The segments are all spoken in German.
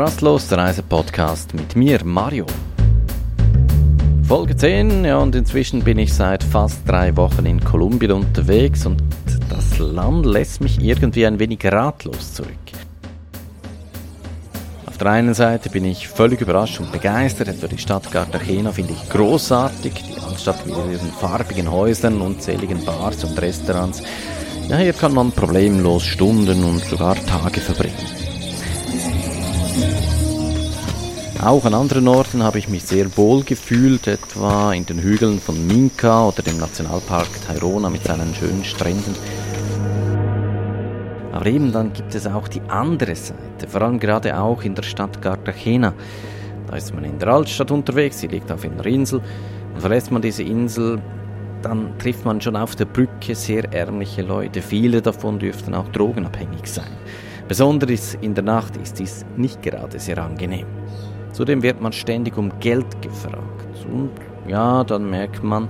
Rastlos, der Reisepodcast mit mir, Mario. Folge 10, ja, und inzwischen bin ich seit fast drei Wochen in Kolumbien unterwegs und das Land lässt mich irgendwie ein wenig ratlos zurück. Auf der einen Seite bin ich völlig überrascht und begeistert, etwa die Stadt Cartagena finde ich großartig, die Altstadt mit ihren farbigen Häusern, unzähligen Bars und Restaurants. Ja, hier kann man problemlos Stunden und sogar Tage verbringen. Auch an anderen Orten habe ich mich sehr wohl gefühlt, etwa in den Hügeln von Minca oder dem Nationalpark Tairona mit seinen schönen Stränden. Aber eben dann gibt es auch die andere Seite, vor allem gerade auch in der Stadt Cartagena. Da ist man in der Altstadt unterwegs, sie liegt auf einer Insel. Und verlässt man diese Insel, dann trifft man schon auf der Brücke sehr ärmliche Leute. Viele davon dürften auch drogenabhängig sein. Besonders in der Nacht ist dies nicht gerade sehr angenehm. Zudem wird man ständig um Geld gefragt. Und ja, dann merkt man,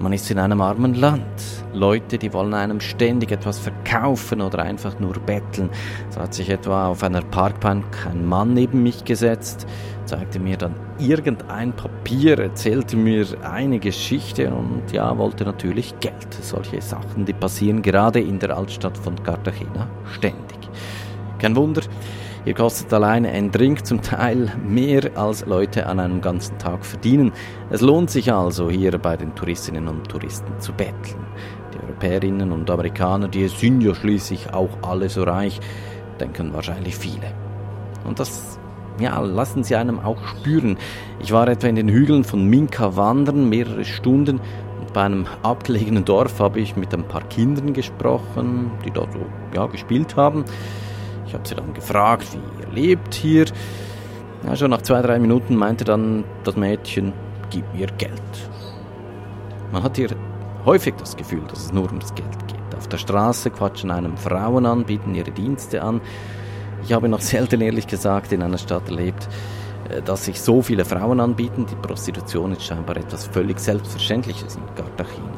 man ist in einem armen Land. Leute, die wollen einem ständig etwas verkaufen oder einfach nur betteln. So hat sich etwa auf einer Parkbank ein Mann neben mich gesetzt, zeigte mir dann irgendein Papier, erzählte mir eine Geschichte und ja, wollte natürlich Geld. Solche Sachen, die passieren gerade in der Altstadt von Cartagena ständig. Kein Wunder, hier kostet alleine ein Drink zum Teil mehr als Leute an einem ganzen Tag verdienen. Es lohnt sich also hier bei den Touristinnen und Touristen zu betteln. Die Europäerinnen und Amerikaner, die sind ja schließlich auch alle so reich, denken wahrscheinlich viele. Und das ja, lassen sie einem auch spüren. Ich war etwa in den Hügeln von Minka wandern, mehrere Stunden, und bei einem abgelegenen Dorf habe ich mit ein paar Kindern gesprochen, die dort so ja, gespielt haben. Ich habe sie dann gefragt, wie ihr lebt hier. Ja, schon nach zwei, drei Minuten meinte dann das Mädchen, gib mir Geld. Man hat hier häufig das Gefühl, dass es nur ums Geld geht. Auf der Straße quatschen einem Frauen an, bieten ihre Dienste an. Ich habe noch selten ehrlich gesagt in einer Stadt erlebt, äh, dass sich so viele Frauen anbieten. Die Prostitution ist scheinbar etwas völlig Selbstverständliches in Cartagena.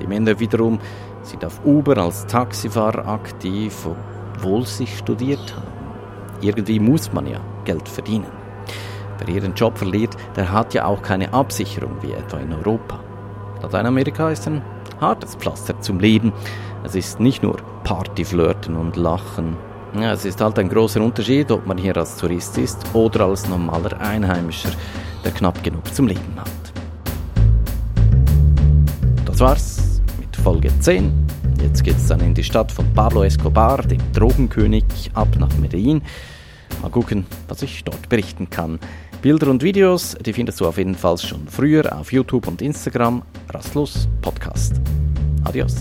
Die Männer wiederum sind auf Uber als Taxifahrer aktiv, obwohl sie studiert haben. Irgendwie muss man ja Geld verdienen. Wer ihren Job verliert, der hat ja auch keine Absicherung wie etwa in Europa. Lateinamerika ist ein hartes Pflaster zum Leben. Es ist nicht nur Party, Flirten und Lachen. Ja, es ist halt ein großer Unterschied, ob man hier als Tourist ist oder als normaler Einheimischer, der knapp genug zum Leben hat. Das war's mit Folge 10 Jetzt geht es dann in die Stadt von Pablo Escobar, dem Drogenkönig, ab nach Medellin. Mal gucken, was ich dort berichten kann. Bilder und Videos, die findest du auf jeden Fall schon früher auf YouTube und Instagram. Rastlos Podcast. Adios.